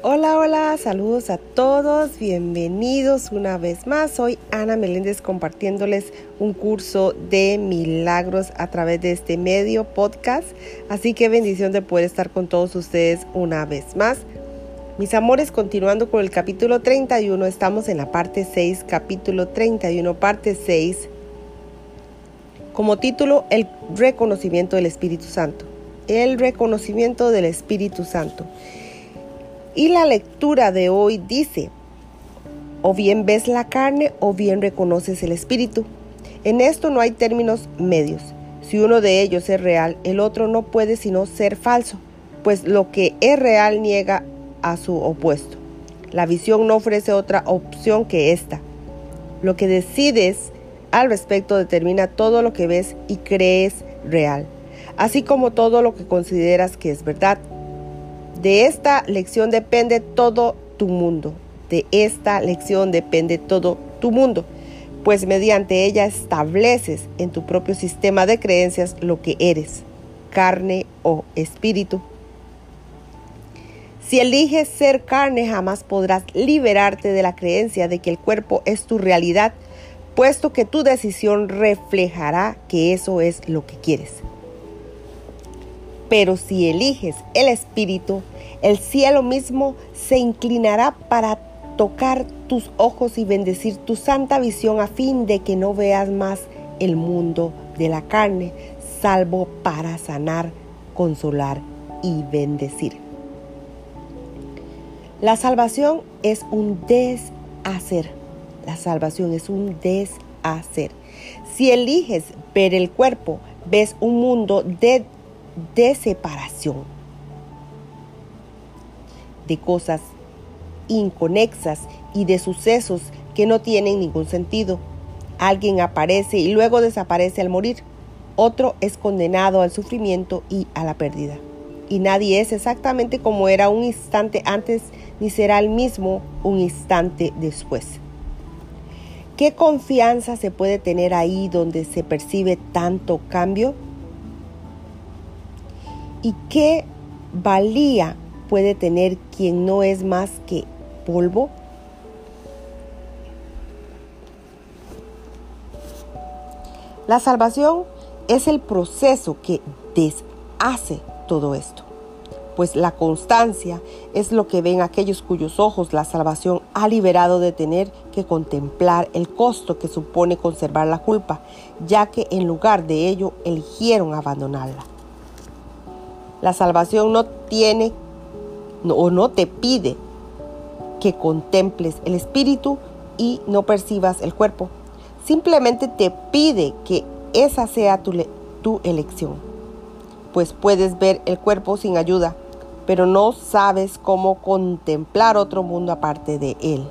Hola, hola, saludos a todos, bienvenidos una vez más. Soy Ana Meléndez compartiéndoles un curso de milagros a través de este medio podcast. Así que bendición de poder estar con todos ustedes una vez más. Mis amores, continuando con el capítulo 31, estamos en la parte 6, capítulo 31, parte 6. Como título, el reconocimiento del Espíritu Santo. El reconocimiento del Espíritu Santo. Y la lectura de hoy dice, o bien ves la carne o bien reconoces el espíritu. En esto no hay términos medios. Si uno de ellos es real, el otro no puede sino ser falso, pues lo que es real niega a su opuesto. La visión no ofrece otra opción que esta. Lo que decides al respecto determina todo lo que ves y crees real, así como todo lo que consideras que es verdad. De esta lección depende todo tu mundo. De esta lección depende todo tu mundo, pues mediante ella estableces en tu propio sistema de creencias lo que eres, carne o espíritu. Si eliges ser carne, jamás podrás liberarte de la creencia de que el cuerpo es tu realidad, puesto que tu decisión reflejará que eso es lo que quieres. Pero si eliges el Espíritu, el cielo mismo se inclinará para tocar tus ojos y bendecir tu santa visión a fin de que no veas más el mundo de la carne, salvo para sanar, consolar y bendecir. La salvación es un deshacer. La salvación es un deshacer. Si eliges ver el cuerpo, ves un mundo de de separación, de cosas inconexas y de sucesos que no tienen ningún sentido. Alguien aparece y luego desaparece al morir. Otro es condenado al sufrimiento y a la pérdida. Y nadie es exactamente como era un instante antes ni será el mismo un instante después. ¿Qué confianza se puede tener ahí donde se percibe tanto cambio? ¿Y qué valía puede tener quien no es más que polvo? La salvación es el proceso que deshace todo esto, pues la constancia es lo que ven aquellos cuyos ojos la salvación ha liberado de tener que contemplar el costo que supone conservar la culpa, ya que en lugar de ello eligieron abandonarla. La salvación no tiene o no te pide que contemples el espíritu y no percibas el cuerpo. Simplemente te pide que esa sea tu, tu elección. Pues puedes ver el cuerpo sin ayuda, pero no sabes cómo contemplar otro mundo aparte de él.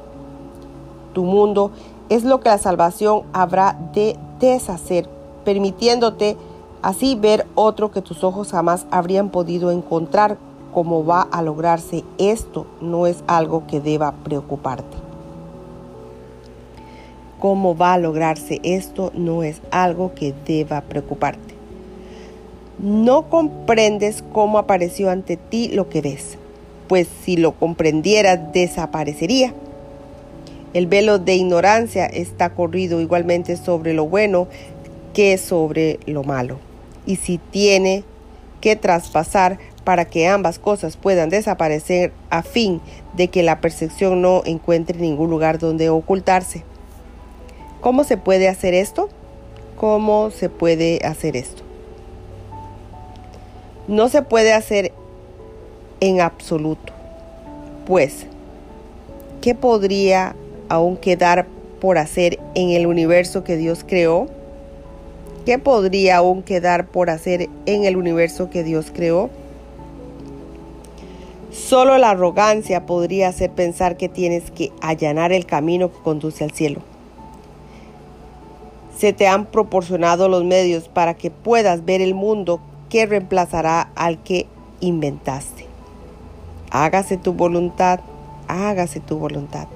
Tu mundo es lo que la salvación habrá de deshacer, permitiéndote así ver otro que tus ojos jamás habrían podido encontrar. ¿Cómo va a lograrse esto? No es algo que deba preocuparte. ¿Cómo va a lograrse esto? No es algo que deba preocuparte. No comprendes cómo apareció ante ti lo que ves, pues si lo comprendieras desaparecería. El velo de ignorancia está corrido igualmente sobre lo bueno que sobre lo malo y si tiene que traspasar para que ambas cosas puedan desaparecer a fin de que la percepción no encuentre ningún lugar donde ocultarse. ¿Cómo se puede hacer esto? ¿Cómo se puede hacer esto? No se puede hacer en absoluto, pues, ¿qué podría aún quedar por hacer en el universo que Dios creó? ¿Qué podría aún quedar por hacer en el universo que Dios creó? Solo la arrogancia podría hacer pensar que tienes que allanar el camino que conduce al cielo. Se te han proporcionado los medios para que puedas ver el mundo que reemplazará al que inventaste. Hágase tu voluntad, hágase tu voluntad.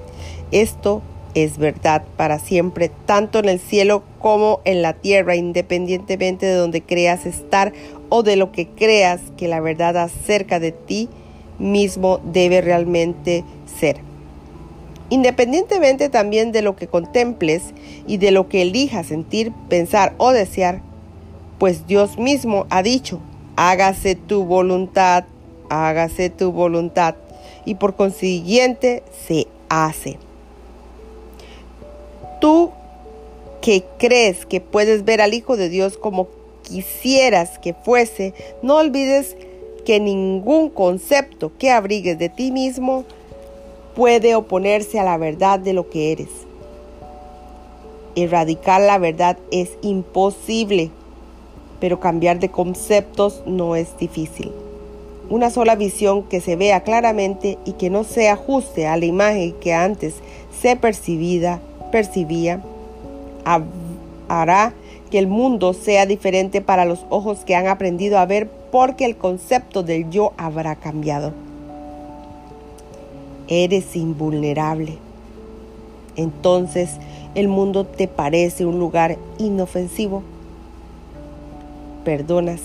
Esto es verdad para siempre, tanto en el cielo como en la tierra, independientemente de donde creas estar o de lo que creas que la verdad acerca de ti mismo debe realmente ser. Independientemente también de lo que contemples y de lo que elijas sentir, pensar o desear, pues Dios mismo ha dicho, hágase tu voluntad, hágase tu voluntad, y por consiguiente se hace. Tú que crees que puedes ver al Hijo de Dios como quisieras que fuese, no olvides que ningún concepto que abrigues de ti mismo puede oponerse a la verdad de lo que eres. Erradicar la verdad es imposible, pero cambiar de conceptos no es difícil. Una sola visión que se vea claramente y que no se ajuste a la imagen que antes se percibida, percibía, hará que el mundo sea diferente para los ojos que han aprendido a ver porque el concepto del yo habrá cambiado. Eres invulnerable. Entonces el mundo te parece un lugar inofensivo. Perdonas.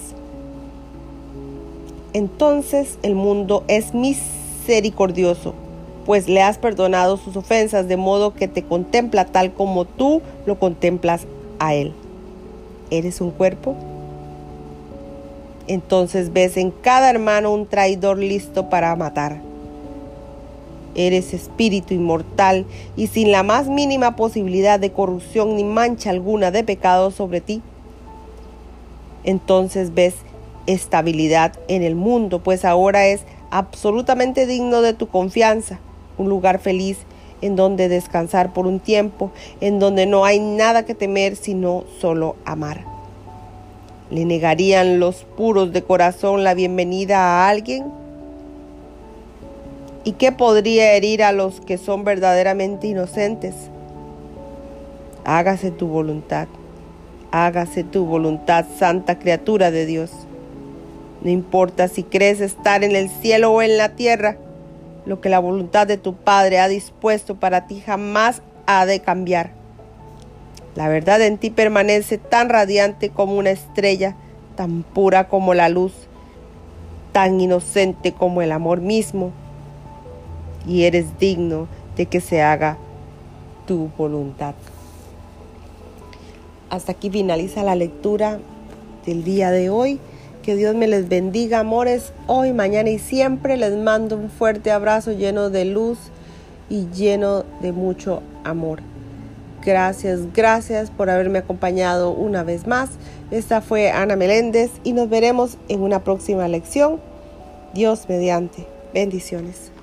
Entonces el mundo es misericordioso, pues le has perdonado sus ofensas de modo que te contempla tal como tú lo contemplas a él. ¿Eres un cuerpo? Entonces ves en cada hermano un traidor listo para matar. Eres espíritu inmortal y sin la más mínima posibilidad de corrupción ni mancha alguna de pecado sobre ti. Entonces ves estabilidad en el mundo, pues ahora es absolutamente digno de tu confianza, un lugar feliz en donde descansar por un tiempo, en donde no hay nada que temer sino solo amar. ¿Le negarían los puros de corazón la bienvenida a alguien? ¿Y qué podría herir a los que son verdaderamente inocentes? Hágase tu voluntad, hágase tu voluntad, santa criatura de Dios. No importa si crees estar en el cielo o en la tierra, lo que la voluntad de tu Padre ha dispuesto para ti jamás ha de cambiar. La verdad en ti permanece tan radiante como una estrella, tan pura como la luz, tan inocente como el amor mismo, y eres digno de que se haga tu voluntad. Hasta aquí finaliza la lectura del día de hoy. Que Dios me les bendiga, amores, hoy, mañana y siempre. Les mando un fuerte abrazo lleno de luz y lleno de mucho amor. Gracias, gracias por haberme acompañado una vez más. Esta fue Ana Meléndez y nos veremos en una próxima lección. Dios mediante. Bendiciones.